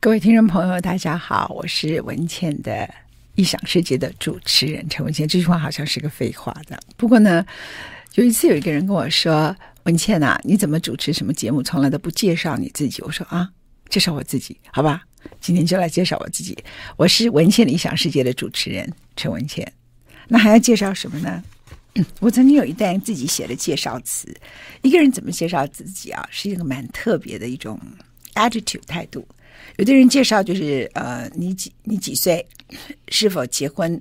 各位听众朋友，大家好，我是文茜的异想世界的主持人陈文茜。这句话好像是个废话的，不过呢，有一次有一个人跟我说：“文茜啊，你怎么主持什么节目，从来都不介绍你自己？”我说：“啊，介绍我自己，好吧，今天就来介绍我自己。我是文茜的异想世界的主持人陈文茜。那还要介绍什么呢？我曾经有一段自己写的介绍词。一个人怎么介绍自己啊，是一个蛮特别的一种 attitude 态度。”有的人介绍就是呃，你几你几岁，是否结婚，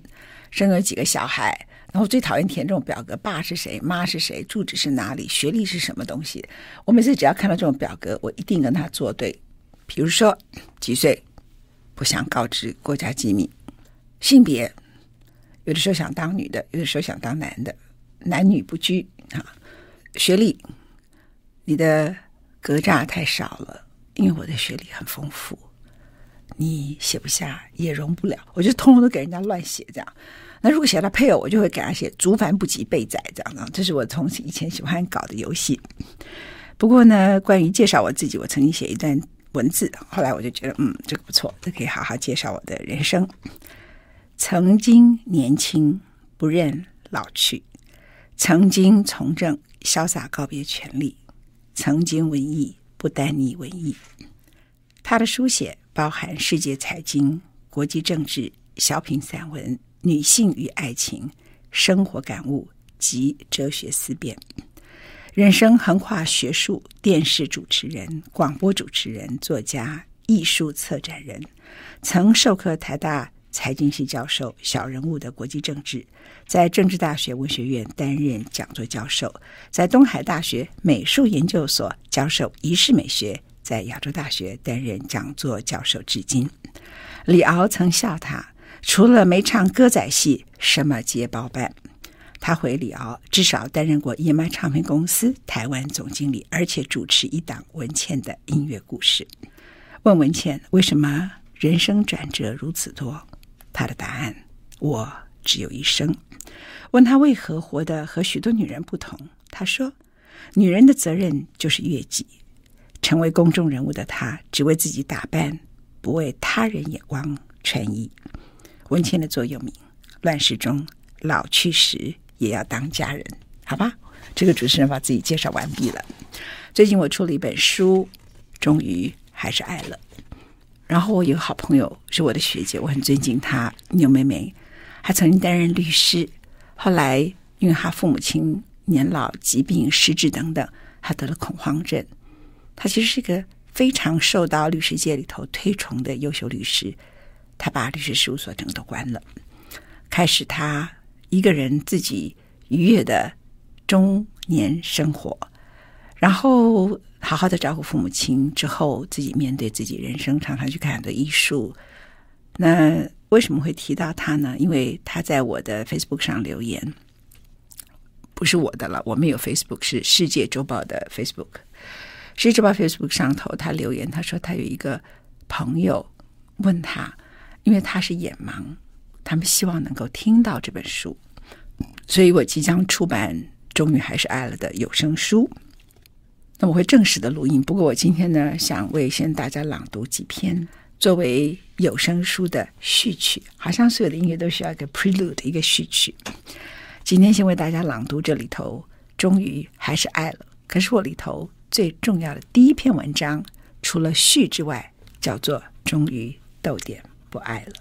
生了几个小孩，然后最讨厌填这种表格，爸是谁，妈是谁，住址是哪里，学历是什么东西。我每次只要看到这种表格，我一定跟他作对。比如说几岁，不想告知国家机密，性别，有的时候想当女的，有的时候想当男的，男女不拘啊。学历，你的格栅太少了。因为我的学历很丰富，你写不下也容不了，我就通通都给人家乱写这样。那如果写到配偶，我就会给他写“竹繁不及被载”这样的。这是我从以前喜欢搞的游戏。不过呢，关于介绍我自己，我曾经写一段文字，后来我就觉得，嗯，这个不错，这可以好好介绍我的人生。曾经年轻，不认老去；曾经从政，潇洒告别权力；曾经文艺。不耽溺文艺，他的书写包含世界财经、国际政治、小品散文、女性与爱情、生活感悟及哲学思辨。人生横跨学术、电视主持人、广播主持人、作家、艺术策展人，曾授课台大财经系教授，小人物的国际政治。在政治大学文学院担任讲座教授，在东海大学美术研究所教授仪式美学，在亚洲大学担任讲座教授至今。李敖曾笑他，除了没唱歌仔戏，什么皆包办。他回李敖，至少担任过 EMI 唱片公司台湾总经理，而且主持一档文茜的音乐故事。问文茜为什么人生转折如此多？他的答案：我只有一生。问他为何活得和许多女人不同，他说：“女人的责任就是悦己。成为公众人物的她，只为自己打扮，不为他人眼光穿衣。”文茜的座右铭：“乱世中老去时也要当家人。”好吧，这个主持人把自己介绍完毕了。最近我出了一本书，终于还是爱了。然后我有个好朋友是我的学姐，我很尊敬她，牛妹妹，她曾经担任律师。后来，因为她父母亲年老、疾病、失智等等，她得了恐慌症。她其实是一个非常受到律师界里头推崇的优秀律师。她把律师事务所整个都关了，开始她一个人自己愉悦的中年生活，然后好好的照顾父母亲之后，自己面对自己人生，常常去看很多艺术。那。为什么会提到他呢？因为他在我的 Facebook 上留言，不是我的了。我们有 Facebook，是《世界周报》的 Facebook。《世界周报》Facebook 上头，他留言，他说他有一个朋友问他，因为他是眼盲，他们希望能够听到这本书，所以我即将出版《终于还是爱了》的有声书。那我会正式的录音，不过我今天呢，想为先大家朗读几篇。作为有声书的序曲，好像所有的音乐都需要一个 prelude，一个序曲。今天先为大家朗读这里头，终于还是爱了。可是我里头最重要的第一篇文章，除了序之外，叫做“终于逗点不爱了”。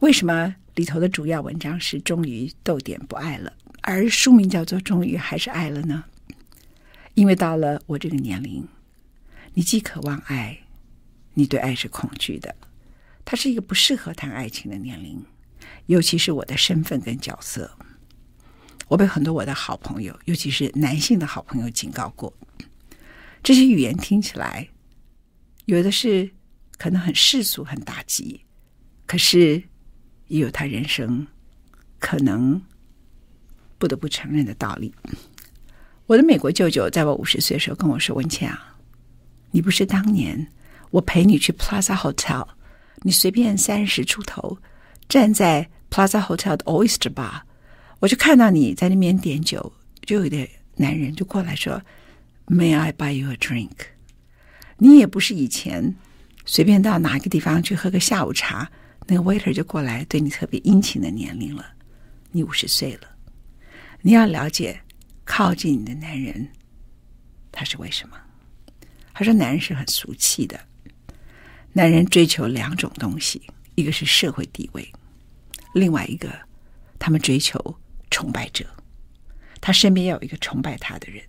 为什么里头的主要文章是“终于逗点不爱了”，而书名叫做“终于还是爱了”呢？因为到了我这个年龄，你既渴望爱。你对爱是恐惧的，它是一个不适合谈爱情的年龄，尤其是我的身份跟角色。我被很多我的好朋友，尤其是男性的好朋友警告过，这些语言听起来有的是可能很世俗、很打击，可是也有他人生可能不得不承认的道理。我的美国舅舅在我五十岁的时候跟我说：“文倩啊，你不是当年。”我陪你去 Plaza Hotel，你随便三十出头，站在 Plaza Hotel 的 Oyster Bar，我就看到你在那边点酒，就有点男人就过来说：“May I buy you a drink？” 你也不是以前随便到哪个地方去喝个下午茶，那个 waiter 就过来对你特别殷勤的年龄了。你五十岁了，你要了解靠近你的男人，他是为什么？他说男人是很俗气的，男人追求两种东西，一个是社会地位，另外一个他们追求崇拜者，他身边要有一个崇拜他的人。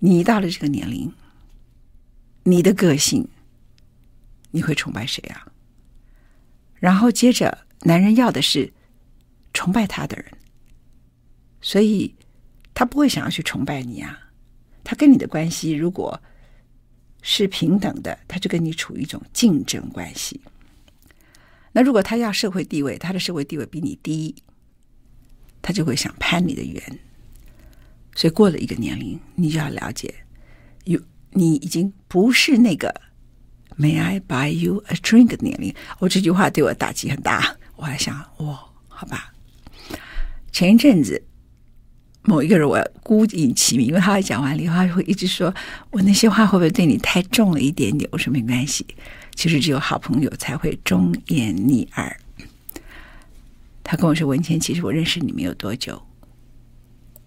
你到了这个年龄，你的个性，你会崇拜谁啊？然后接着，男人要的是。崇拜他的人，所以他不会想要去崇拜你啊。他跟你的关系如果是平等的，他就跟你处于一种竞争关系。那如果他要社会地位，他的社会地位比你低，他就会想攀你的缘。所以过了一个年龄，你就要了解，有你已经不是那个 “May I buy you a drink” 的年龄。我这句话对我打击很大，我还想，哦，好吧。前一阵子，某一个人我要孤影其名，因为他讲完了以后，他会一直说我那些话会不会对你太重了一点点？我说没关系，其实只有好朋友才会忠言逆耳。他跟我说：“文谦，其实我认识你没有多久，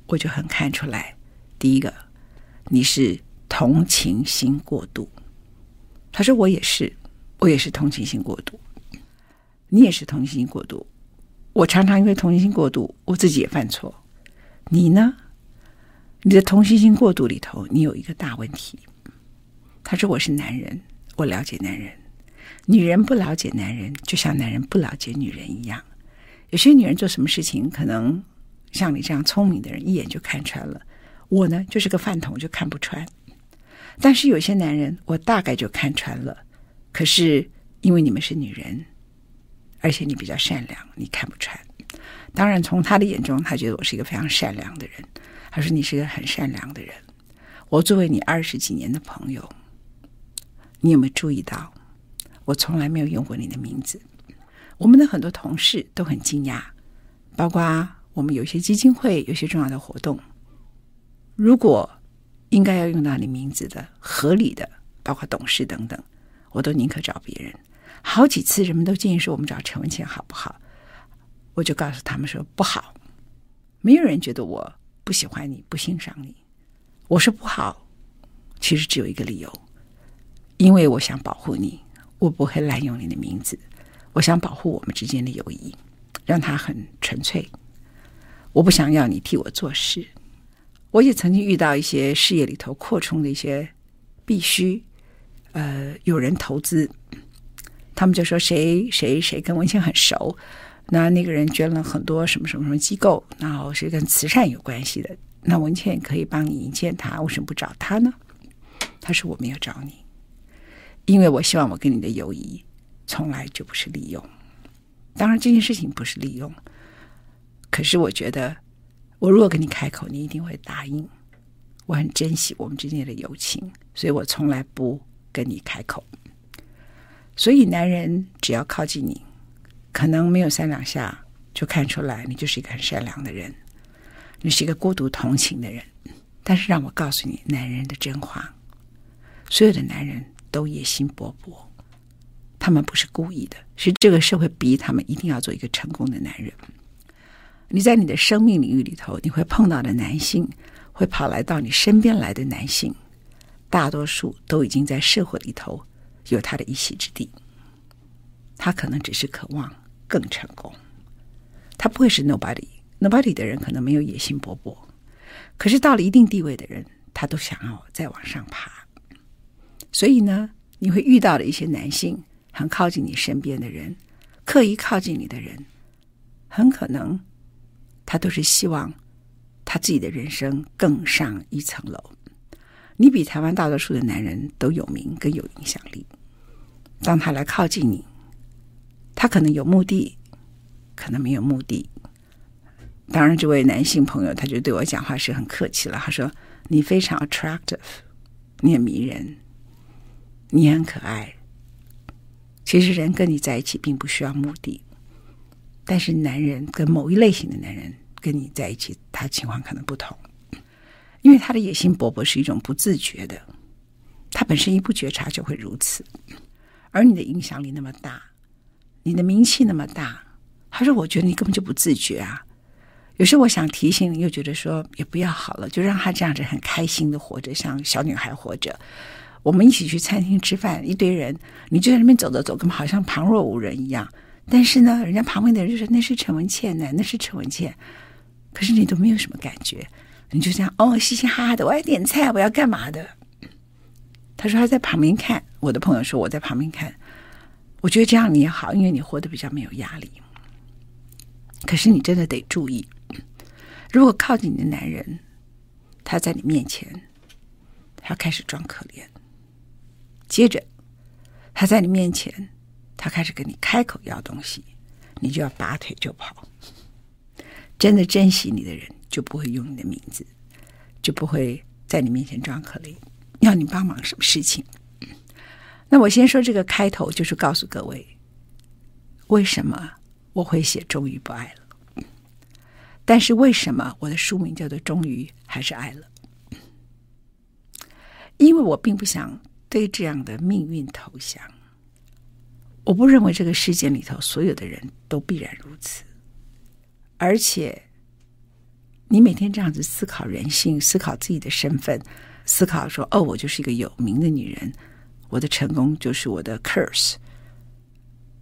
我就很看出来，第一个你是同情心过度。”他说：“我也是，我也是同情心过度，你也是同情心过度。”我常常因为同情心过度，我自己也犯错。你呢？你的同情心过度里头，你有一个大问题。他说：“我是男人，我了解男人。女人不了解男人，就像男人不了解女人一样。有些女人做什么事情，可能像你这样聪明的人一眼就看穿了。我呢，就是个饭桶，就看不穿。但是有些男人，我大概就看穿了。可是因为你们是女人。”而且你比较善良，你看不穿。当然，从他的眼中，他觉得我是一个非常善良的人。他说：“你是个很善良的人。”我作为你二十几年的朋友，你有没有注意到，我从来没有用过你的名字？我们的很多同事都很惊讶，包括我们有些基金会、有些重要的活动，如果应该要用到你名字的、合理的，包括董事等等，我都宁可找别人。好几次，人们都建议说我们找陈文茜好不好？我就告诉他们说不好。没有人觉得我不喜欢你，不欣赏你。我说不好，其实只有一个理由，因为我想保护你，我不会滥用你的名字。我想保护我们之间的友谊，让它很纯粹。我不想要你替我做事。我也曾经遇到一些事业里头扩充的一些必须，呃，有人投资。他们就说谁谁谁跟文茜很熟，那那个人捐了很多什么什么什么机构，然后是跟慈善有关系的。那文倩可以帮你引荐他，为什么不找他呢？他说我没有找你，因为我希望我跟你的友谊从来就不是利用。当然这件事情不是利用，可是我觉得我如果跟你开口，你一定会答应。我很珍惜我们之间的友情，所以我从来不跟你开口。所以，男人只要靠近你，可能没有三两下就看出来，你就是一个很善良的人，你是一个孤独同情的人。但是，让我告诉你，男人的真话，所有的男人都野心勃勃，他们不是故意的，是这个社会逼他们一定要做一个成功的男人。你在你的生命领域里头，你会碰到的男性，会跑来到你身边来的男性，大多数都已经在社会里头。有他的一席之地，他可能只是渴望更成功，他不会是 nobody。nobody 的人可能没有野心勃勃，可是到了一定地位的人，他都想要再往上爬。所以呢，你会遇到的一些男性很靠近你身边的人，刻意靠近你的人，很可能他都是希望他自己的人生更上一层楼。你比台湾大多数的男人都有名，更有影响力。当他来靠近你，他可能有目的，可能没有目的。当然，这位男性朋友他就对我讲话是很客气了。他说：“你非常 attractive，你很迷人，你很可爱。其实人跟你在一起并不需要目的，但是男人跟某一类型的男人跟你在一起，他情况可能不同。”因为他的野心勃勃是一种不自觉的，他本身一不觉察就会如此，而你的影响力那么大，你的名气那么大，他说：“我觉得你根本就不自觉啊。”有时候我想提醒你，又觉得说也不要好了，就让他这样子很开心的活着，像小女孩活着。我们一起去餐厅吃饭，一堆人，你就在那边走走走，根本好像旁若无人一样。但是呢，人家旁边的人就说那是陈文茜呢，那是陈文茜。可是你都没有什么感觉，你就这样哦，嘻嘻哈哈的，我要点菜，我要干嘛的？他说他在旁边看，我的朋友说我在旁边看，我觉得这样你也好，因为你活得比较没有压力。可是你真的得注意。如果靠近你的男人，他在你面前，他开始装可怜；接着，他在你面前，他开始跟你开口要东西，你就要拔腿就跑。真的珍惜你的人，就不会用你的名字，就不会在你面前装可怜，要你帮忙什么事情。那我先说这个开头，就是告诉各位，为什么我会写《终于不爱了》。但是为什么我的书名叫做“终于还是爱了”？因为我并不想对这样的命运投降。我不认为这个世界里头所有的人都必然如此。而且，你每天这样子思考人性，思考自己的身份，思考说：“哦，我就是一个有名的女人，我的成功就是我的 curse。”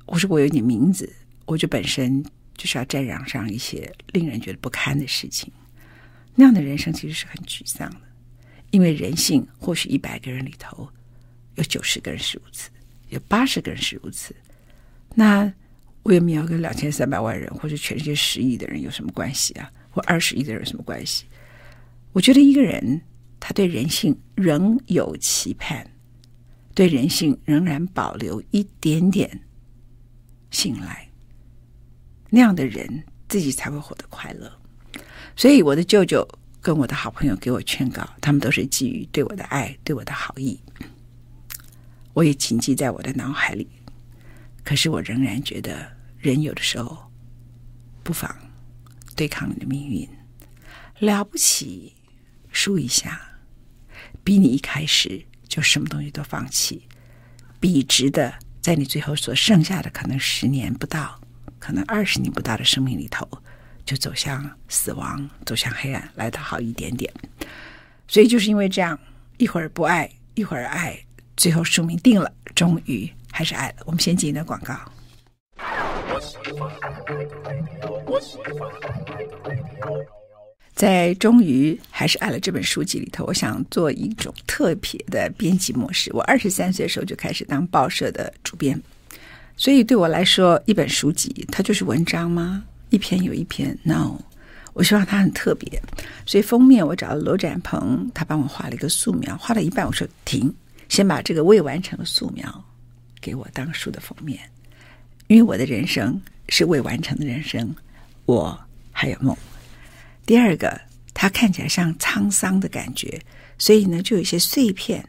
我说：“我有点名字，我就本身。”就是要沾染上一些令人觉得不堪的事情，那样的人生其实是很沮丧的。因为人性或许一百个人里头有九十个人是如此，有八十个人是如此。那为什么要跟两千三百万人或者全世界十亿的人有什么关系啊？或二十亿的人有什么关系？我觉得一个人他对人性仍有期盼，对人性仍然保留一点点信赖。那样的人自己才会活得快乐，所以我的舅舅跟我的好朋友给我劝告，他们都是基于对我的爱、对我的好意，我也谨记在我的脑海里。可是我仍然觉得，人有的时候不妨对抗你的命运，了不起输一下，比你一开始就什么东西都放弃，笔直的在你最后所剩下的可能十年不到。可能二十年不到的生命里头，就走向死亡，走向黑暗，来得好一点点。所以就是因为这样，一会儿不爱，一会儿爱，最后宿命定了，终于还是爱了。我们先进一段广告。在《终于还是爱了》这本书籍里头，我想做一种特别的编辑模式。我二十三岁的时候就开始当报社的主编。所以对我来说，一本书籍它就是文章吗？一篇有一篇？No，我希望它很特别。所以封面我找了罗展鹏，他帮我画了一个素描，画了一半，我说停，先把这个未完成的素描给我当书的封面，因为我的人生是未完成的人生，我还有梦。第二个，它看起来像沧桑的感觉，所以呢，就有一些碎片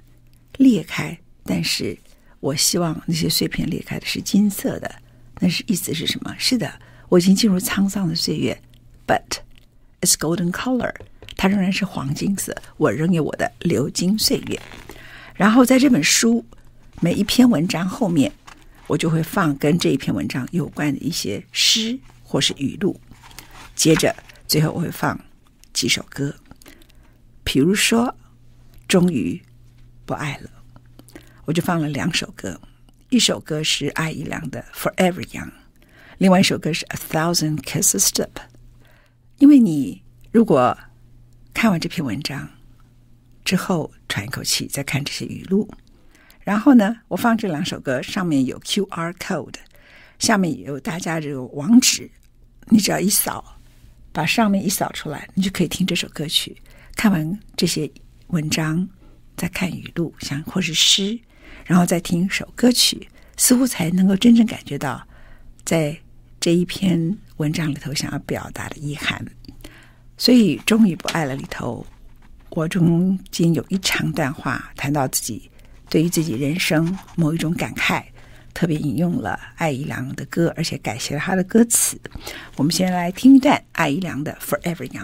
裂开，但是。我希望那些碎片裂开的是金色的，那是意思是什么？是的，我已经进入沧桑的岁月，but it's golden color，它仍然是黄金色，我仍有我的流金岁月。然后在这本书每一篇文章后面，我就会放跟这一篇文章有关的一些诗或是语录。接着最后我会放几首歌，比如说，终于不爱了。我就放了两首歌，一首歌是艾怡良的《Forever Young》，另外一首歌是《A Thousand Kisses Step》。因为你如果看完这篇文章之后喘一口气，再看这些语录，然后呢，我放这两首歌上面有 QR code，下面有大家这个网址，你只要一扫，把上面一扫出来，你就可以听这首歌曲。看完这些文章，再看语录，像或是诗。然后再听一首歌曲，似乎才能够真正感觉到，在这一篇文章里头想要表达的意涵。所以，终于不爱了里头，我中间有一长段话谈到自己对于自己人生某一种感慨，特别引用了艾怡良的歌，而且改写了他的歌词。我们先来听一段艾怡良的《Forever Young》。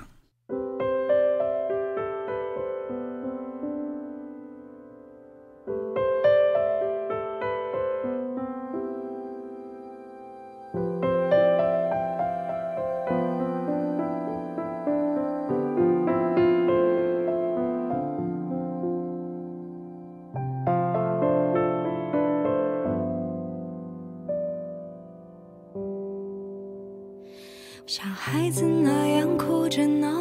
孩子那样哭着闹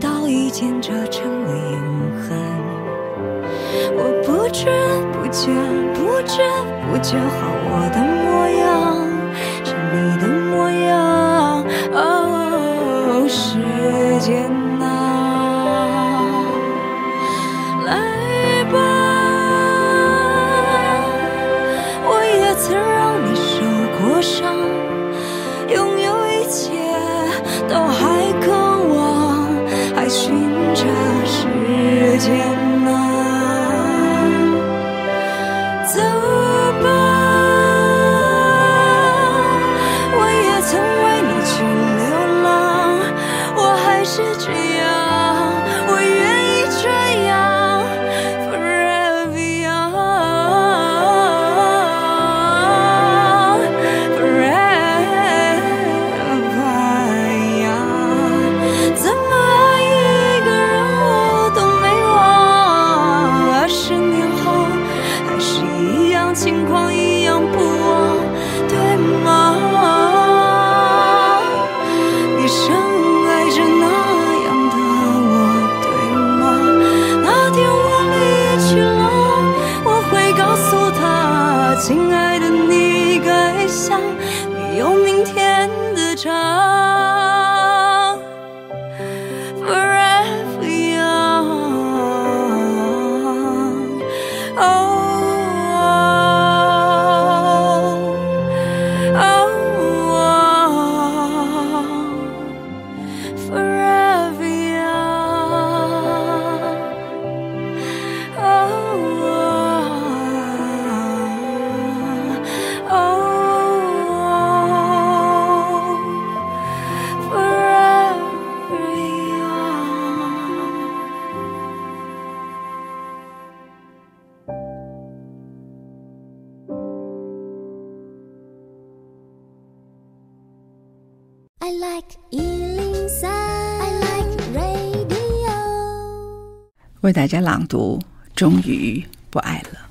刀一剑折成了永恒，我不知不觉不知不觉好。我的模样是你的模样，哦，时间。你该想为大家朗读，终于不爱了。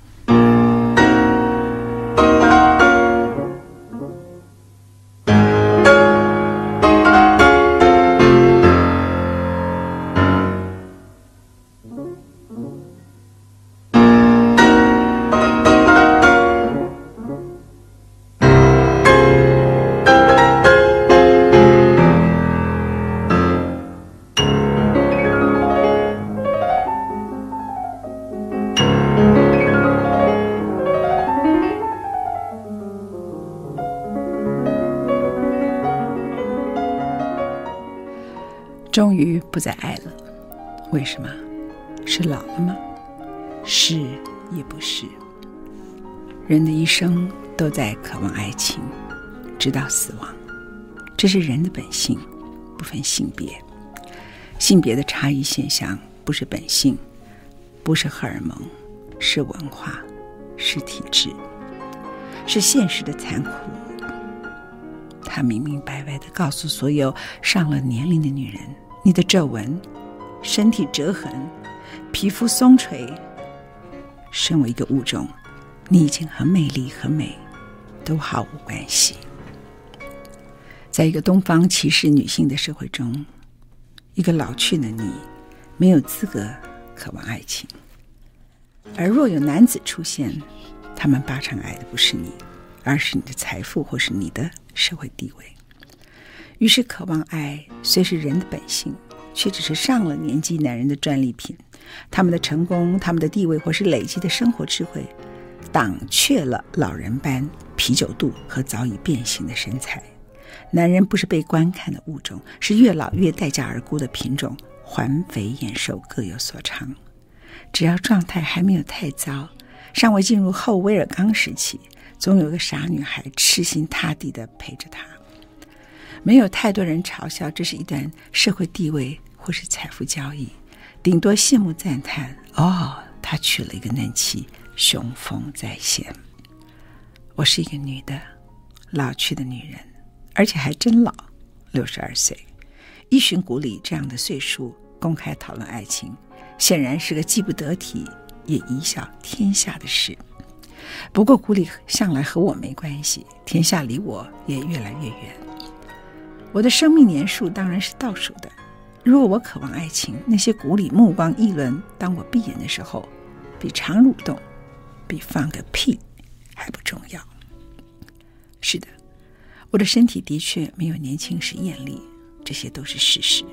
终于不再爱了，为什么？是老了吗？是也不是。人的一生都在渴望爱情，直到死亡，这是人的本性，不分性别。性别的差异现象不是本性，不是荷尔蒙，是文化，是体制，是现实的残酷。他明明白白的告诉所有上了年龄的女人：你的皱纹、身体折痕、皮肤松垂，身为一个物种，你已经和美丽和美都毫无关系。在一个东方歧视女性的社会中，一个老去的你没有资格渴望爱情。而若有男子出现，他们八成爱的不是你，而是你的财富或是你的社会地位。于是，渴望爱虽是人的本性，却只是上了年纪男人的专利品。他们的成功、他们的地位或是累积的生活智慧，挡却了老人般啤酒肚和早已变形的身材。男人不是被观看的物种，是越老越待价而沽的品种。环肥燕瘦各有所长，只要状态还没有太糟，尚未进入后威尔刚时期，总有个傻女孩痴心塌地的陪着他。没有太多人嘲笑这是一段社会地位或是财富交易，顶多羡慕赞叹：“哦，他娶了一个嫩妻，雄风再现。”我是一个女的，老去的女人。而且还真老，六十二岁，依循古里这样的岁数公开讨论爱情，显然是个既不得体也贻笑天下的事。不过古里向来和我没关系，天下离我也越来越远。我的生命年数当然是倒数的。如果我渴望爱情，那些古里目光议论，当我闭眼的时候，比肠蠕动，比放个屁还不重要。是的。我的身体的确没有年轻时艳丽，这些都是事实。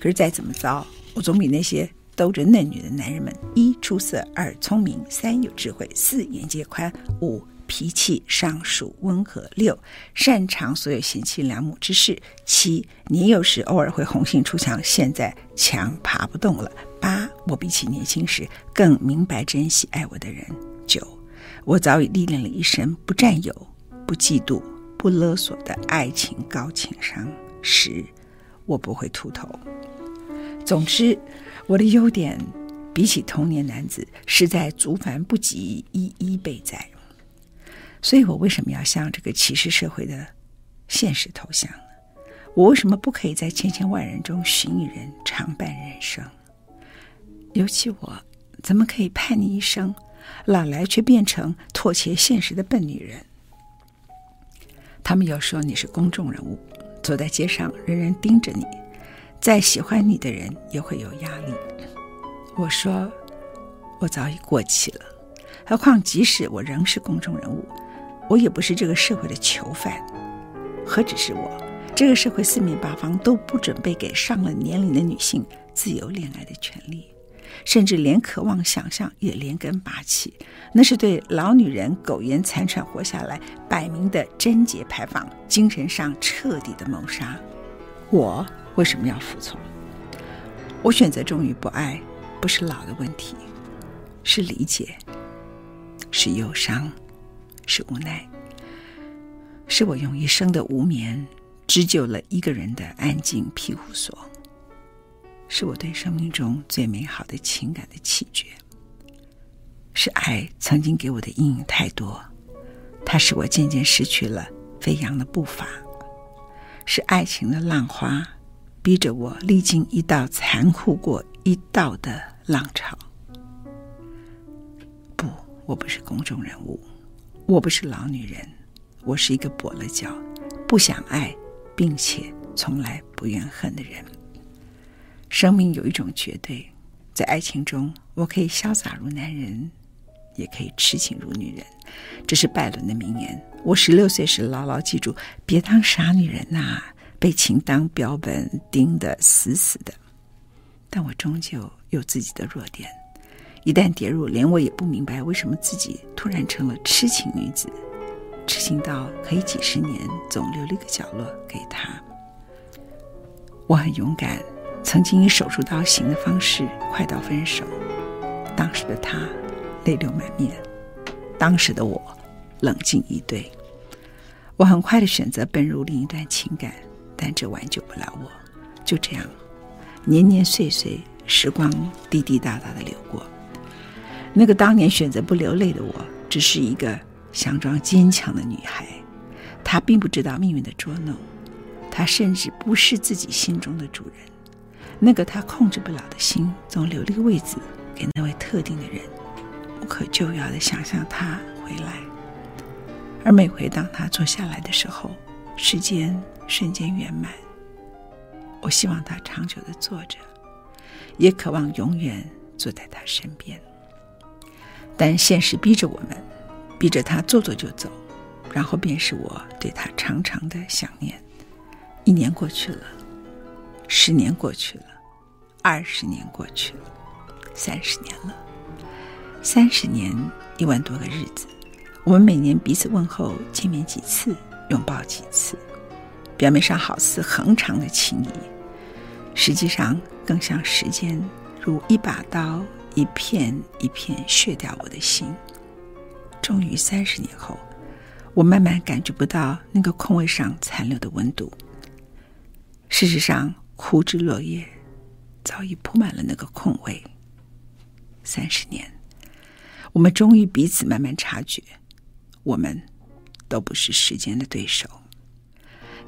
可是再怎么糟，我总比那些兜着嫩女的男人们：一出色，二聪明，三有智慧，四眼界宽，五脾气尚属温和，六擅长所有贤妻良母之事，七年幼时偶尔会红杏出墙，现在墙爬不动了，八我比起年轻时更明白珍惜爱我的人，九我早已历练了一生不占有、不嫉妒。不勒索的爱情高情商，十，我不会秃头。总之，我的优点比起同年男子实在足繁不及，一一备载。所以我为什么要向这个歧视社会的现实投降呢？我为什么不可以在千千万人中寻一人常伴人生？尤其我怎么可以叛逆一生，老来却变成妥协现实的笨女人？他们又说你是公众人物，走在街上，人人盯着你，再喜欢你的人也会有压力。我说，我早已过气了，何况即使我仍是公众人物，我也不是这个社会的囚犯。何止是我，这个社会四面八方都不准备给上了年龄的女性自由恋爱的权利。甚至连渴望想象也连根拔起，那是对老女人苟延残喘活下来摆明的贞洁牌坊，精神上彻底的谋杀。我为什么要服从？我选择忠于不爱，不是老的问题，是理解，是忧伤，是无奈，是我用一生的无眠织就了一个人的安静庇护所。是我对生命中最美好的情感的弃绝，是爱曾经给我的阴影太多，它使我渐渐失去了飞扬的步伐，是爱情的浪花逼着我历经一道残酷过一道的浪潮。不，我不是公众人物，我不是老女人，我是一个跛了脚、不想爱，并且从来不怨恨的人。生命有一种绝对，在爱情中，我可以潇洒如男人，也可以痴情如女人。这是拜伦的名言。我十六岁时牢牢记住：别当傻女人呐、被情当标本钉得死死的。但我终究有自己的弱点，一旦跌入，连我也不明白为什么自己突然成了痴情女子，痴情到可以几十年总留一个角落给他。我很勇敢，曾经以手术刀行的方式快刀分手。当时的他泪流满面，当时的我冷静以对。我很快的选择奔入另一段情感，但这挽救不了我。就这样，年年岁岁，时光滴滴答答的流过。那个当年选择不流泪的我，只是一个佯装坚强的女孩。她并不知道命运的捉弄，她甚至不是自己心中的主人。那个她控制不了的心，总留了个位子给那位特定的人，无可救药的想象他回来。而每回当他坐下来的时候，时间瞬间圆满。我希望他长久的坐着，也渴望永远坐在他身边。但现实逼着我们，逼着他坐坐就走，然后便是我对他长长的想念。一年过去了，十年过去了，二十年过去了，三十年了。三十年一万多个日子，我们每年彼此问候，见面几次，拥抱几次。表面上好似恒长的情谊，实际上更像时间如一把刀，一片一片削掉我的心。终于三十年后，我慢慢感觉不到那个空位上残留的温度。事实上，枯枝落叶早已铺满了那个空位。三十年，我们终于彼此慢慢察觉，我们都不是时间的对手。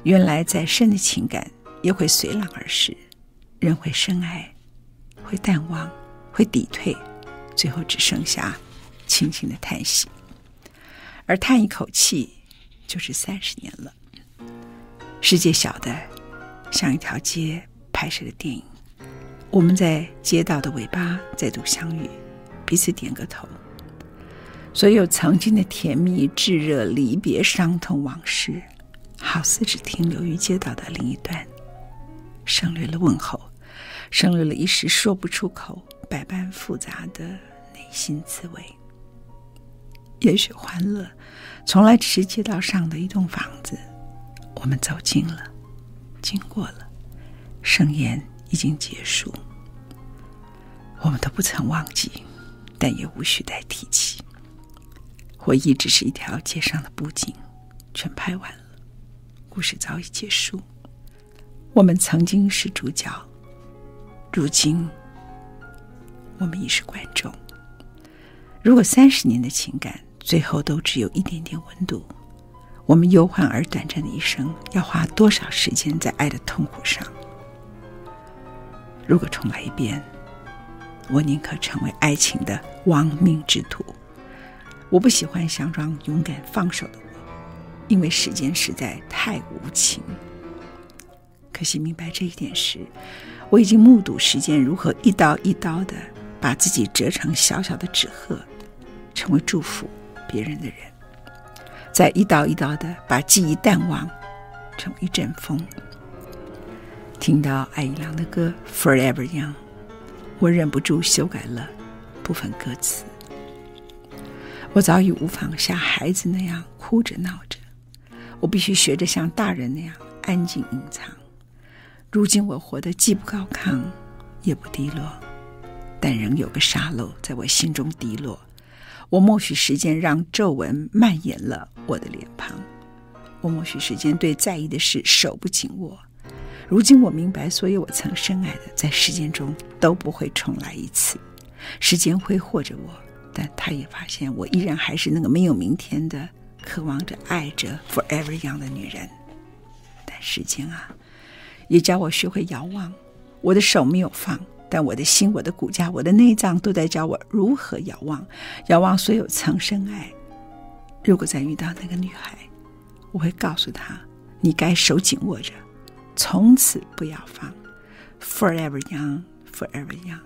原来再深的情感也会随浪而逝，人会深爱，会淡忘，会抵退，最后只剩下轻轻的叹息。而叹一口气，就是三十年了。世界小的像一条街拍摄的电影，我们在街道的尾巴再度相遇，彼此点个头。所有曾经的甜蜜、炙热、离别、伤痛、往事。好似只停留于街道的另一端，省略了问候，省略了一时说不出口、百般复杂的内心滋味。也许欢乐从来只是街道上的一栋房子，我们走近了，经过了，盛宴已经结束，我们都不曾忘记，但也无需再提起。回忆只是一条街上的布景，全拍完了。故事早已结束，我们曾经是主角，如今我们已是观众。如果三十年的情感最后都只有一点点温度，我们忧患而短暂的一生要花多少时间在爱的痛苦上？如果重来一遍，我宁可成为爱情的亡命之徒。我不喜欢佯装勇敢放手的。因为时间实在太无情，可惜明白这一点时，我已经目睹时间如何一刀一刀的把自己折成小小的纸鹤，成为祝福别人的人，再一刀一刀的把记忆淡忘，成一阵风。听到艾怡良的歌《Forever Young》，我忍不住修改了部分歌词。我早已无法像孩子那样哭着闹着。我必须学着像大人那样安静隐藏。如今我活得既不高亢，也不低落，但仍有个沙漏在我心中滴落。我默许时间让皱纹蔓延了我的脸庞。我默许时间对在意的事手不紧握。如今我明白，所有我曾深爱的，在时间中都不会重来一次。时间挥霍着我，但他也发现我依然还是那个没有明天的。渴望着爱着 forever young 的女人，但时间啊，也教我学会遥望。我的手没有放，但我的心、我的骨架、我的内脏都在教我如何遥望，遥望所有曾深爱。如果再遇到那个女孩，我会告诉她：你该手紧握着，从此不要放，forever young，forever young，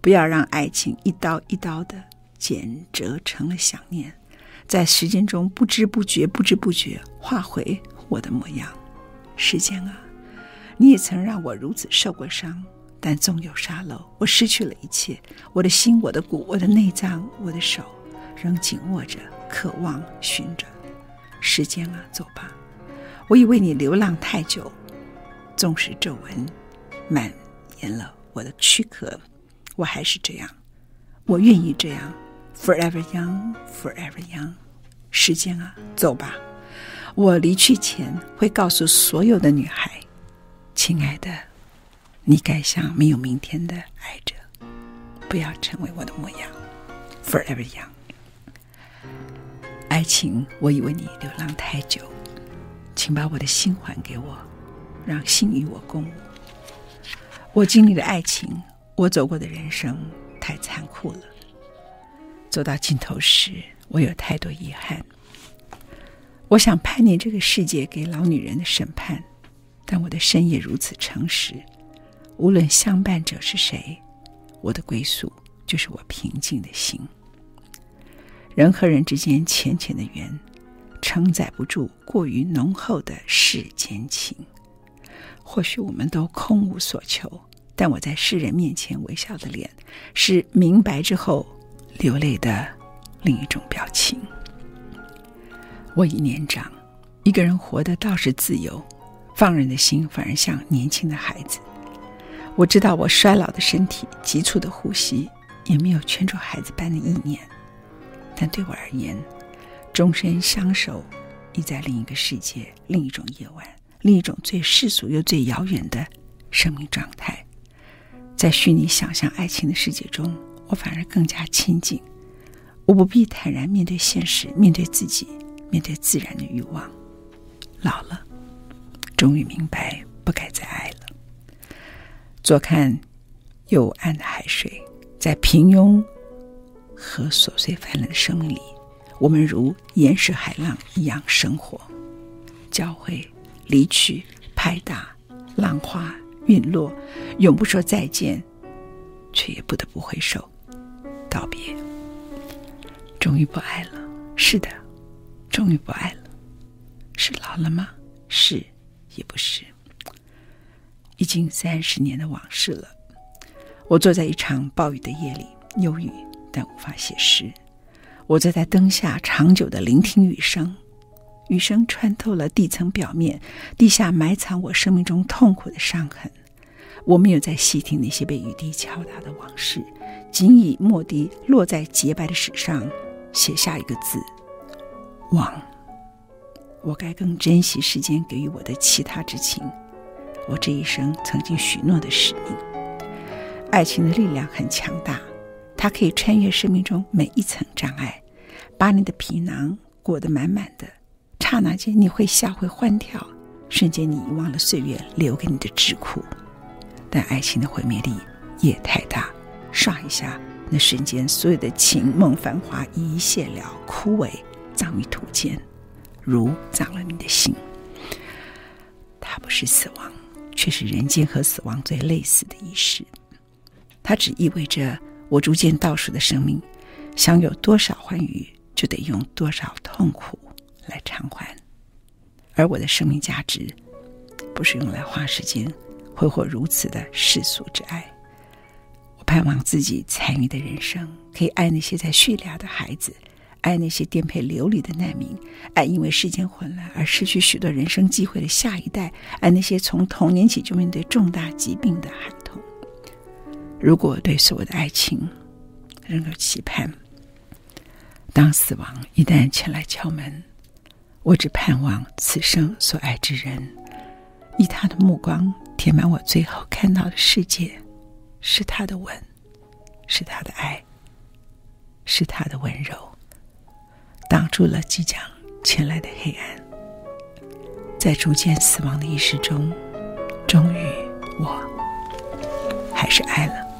不要让爱情一刀一刀的剪折成了想念。在时间中不知不觉、不知不觉化回我的模样。时间啊，你也曾让我如此受过伤，但纵有沙漏，我失去了一切。我的心、我的骨、我的内脏、我的手，仍紧握着，渴望寻着。时间啊，走吧，我已为你流浪太久，纵使皱纹蔓延了我的躯壳，我还是这样，我愿意这样，forever young, forever young。时间啊，走吧。我离去前会告诉所有的女孩：“亲爱的，你该像没有明天的爱着，不要成为我的模样。”Forever young。爱情，我以为你流浪太久，请把我的心还给我，让心与我共舞。我经历的爱情，我走过的人生太残酷了。走到尽头时，我有太多遗憾。我想判定这个世界给老女人的审判，但我的深夜如此诚实。无论相伴者是谁，我的归宿就是我平静的心。人和人之间浅浅的缘，承载不住过于浓厚的世间情。或许我们都空无所求，但我在世人面前微笑的脸，是明白之后流泪的另一种表情。我已年长，一个人活得倒是自由，放任的心反而像年轻的孩子。我知道我衰老的身体、急促的呼吸，也没有圈住孩子般的意念。但对我而言，终身相守，已在另一个世界、另一种夜晚、另一种最世俗又最遥远的生命状态。在虚拟想象爱情的世界中，我反而更加亲近。我不必坦然面对现实，面对自己。面对自然的欲望，老了，终于明白不该再爱了。坐看幽暗的海水，在平庸和琐碎泛滥的生命里，我们如岩石海浪一样生活，交汇、离去、拍打、浪花、陨落，永不说再见，却也不得不回首道别。终于不爱了，是的。终于不爱了，是老了吗？是，也不是。已经三十年的往事了。我坐在一场暴雨的夜里，忧郁但无法写诗。我坐在灯下，长久的聆听雨声。雨声穿透了地层表面，地下埋藏我生命中痛苦的伤痕。我没有再细听那些被雨滴敲打的往事，仅以墨滴落在洁白的纸上，写下一个字。忘，我该更珍惜时间给予我的其他之情，我这一生曾经许诺的使命。爱情的力量很强大，它可以穿越生命中每一层障碍，把你的皮囊裹得满满的。刹那间，你会吓，会欢跳，瞬间你遗忘了岁月留给你的桎梏。但爱情的毁灭力也太大，唰一下，那瞬间，所有的情梦繁华一一谢了，枯萎。葬于土间，如葬了你的心。它不是死亡，却是人间和死亡最类似的仪式。它只意味着我逐渐倒数的生命，想有多少欢愉，就得用多少痛苦来偿还。而我的生命价值，不是用来花时间挥霍如此的世俗之爱。我盼望自己残余的人生，可以爱那些在叙利亚的孩子。爱那些颠沛流离的难民，爱因为世间混乱而失去许多人生机会的下一代，爱那些从童年起就面对重大疾病的孩童。如果对所有的爱情仍有期盼，当死亡一旦前来敲门，我只盼望此生所爱之人，以他的目光填满我最后看到的世界，是他的吻，是他的爱，是他的温柔。挡住了即将前来的黑暗，在逐渐死亡的意识中，终于，我还是爱了。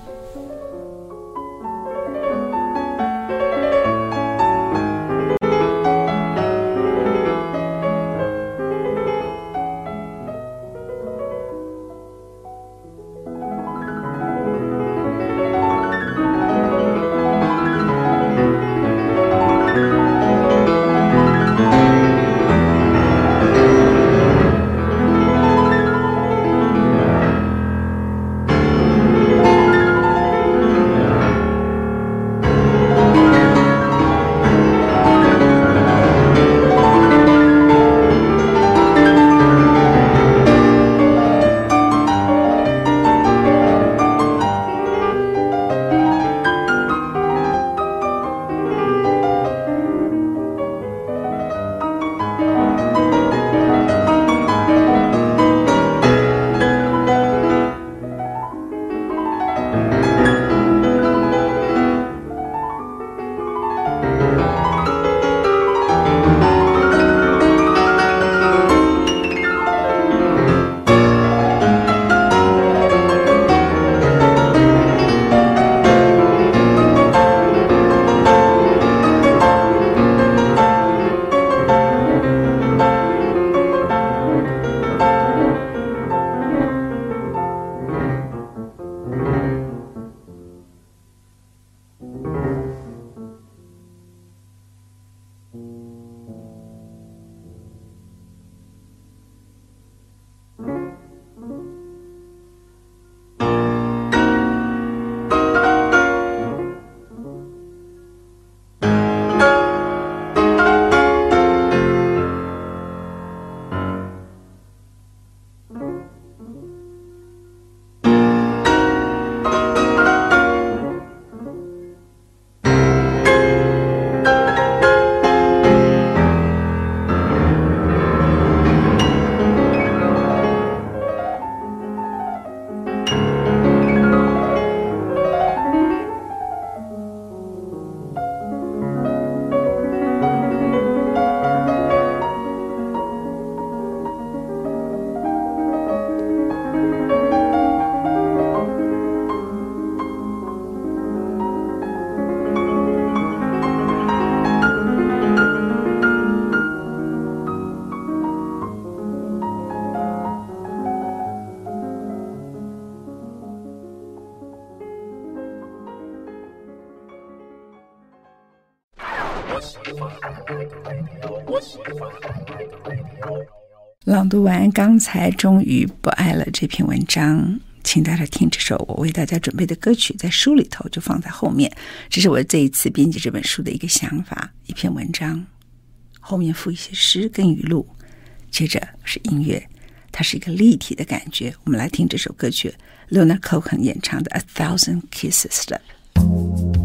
读完刚才终于不爱了这篇文章，请大家听这首我为大家准备的歌曲，在书里头就放在后面。这是我这一次编辑这本书的一个想法，一篇文章后面附一些诗跟语录，接着是音乐，它是一个立体的感觉。我们来听这首歌曲，Luna Cohen 演唱的《A Thousand Kisses》的。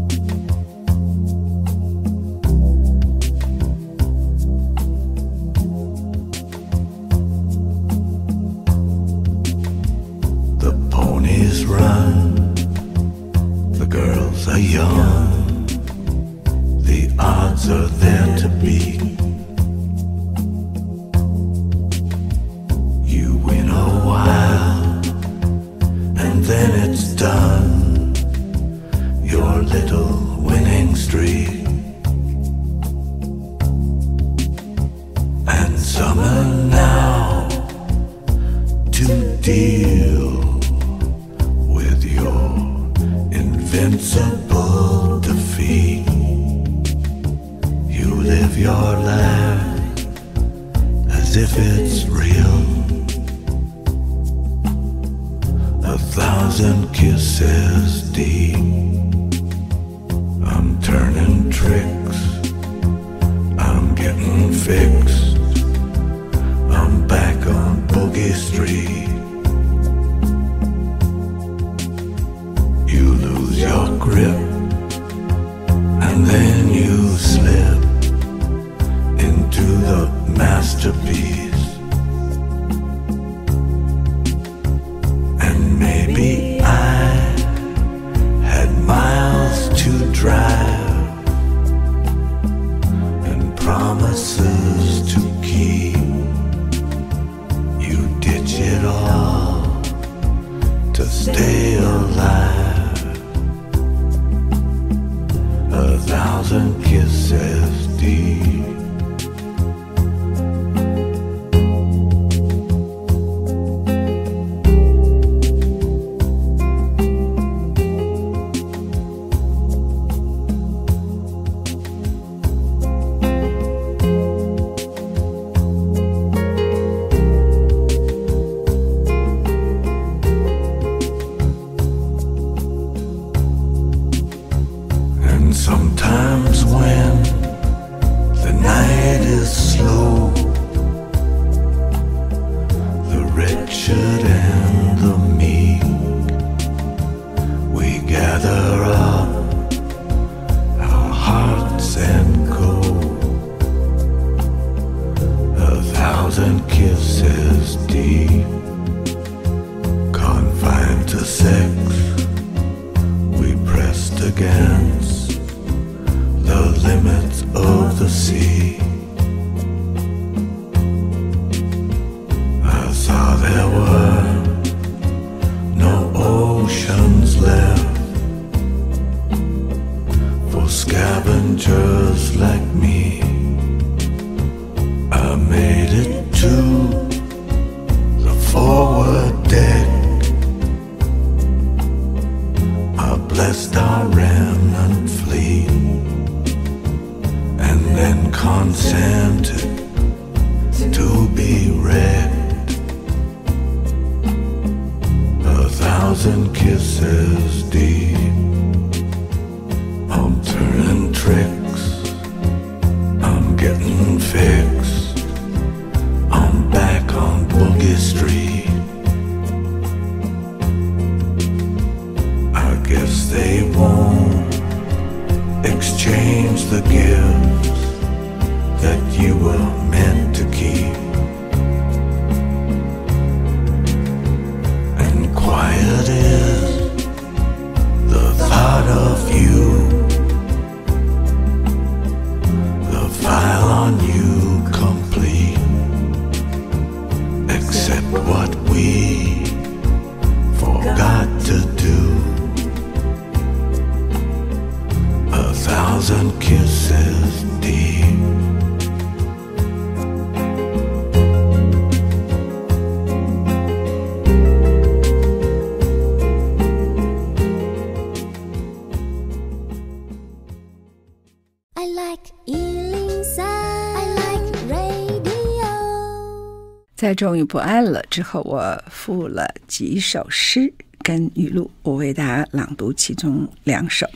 在终于不爱了之后，我附了几首诗跟语录，我为大家朗读其中两首。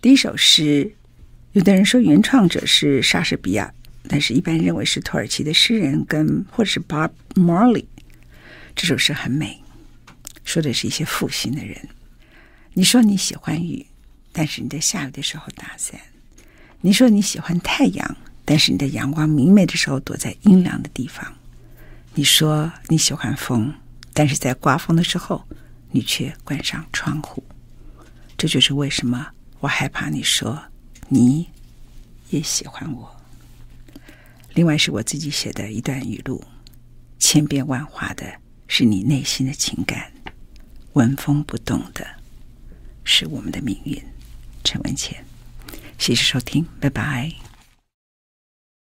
第一首诗，有的人说原创者是莎士比亚，但是一般认为是土耳其的诗人跟或者是 Bob Marley。这首诗很美，说的是一些负心的人。你说你喜欢雨，但是你在下雨的时候打伞；你说你喜欢太阳，但是你在阳光明媚的时候躲在阴凉的地方；你说你喜欢风，但是在刮风的时候你却关上窗户。这就是为什么我害怕你说你也喜欢我。另外是我自己写的一段语录，千变万化的是你内心的情感，纹风不动的。是我们的命运，陈文茜，谢谢收听，拜拜。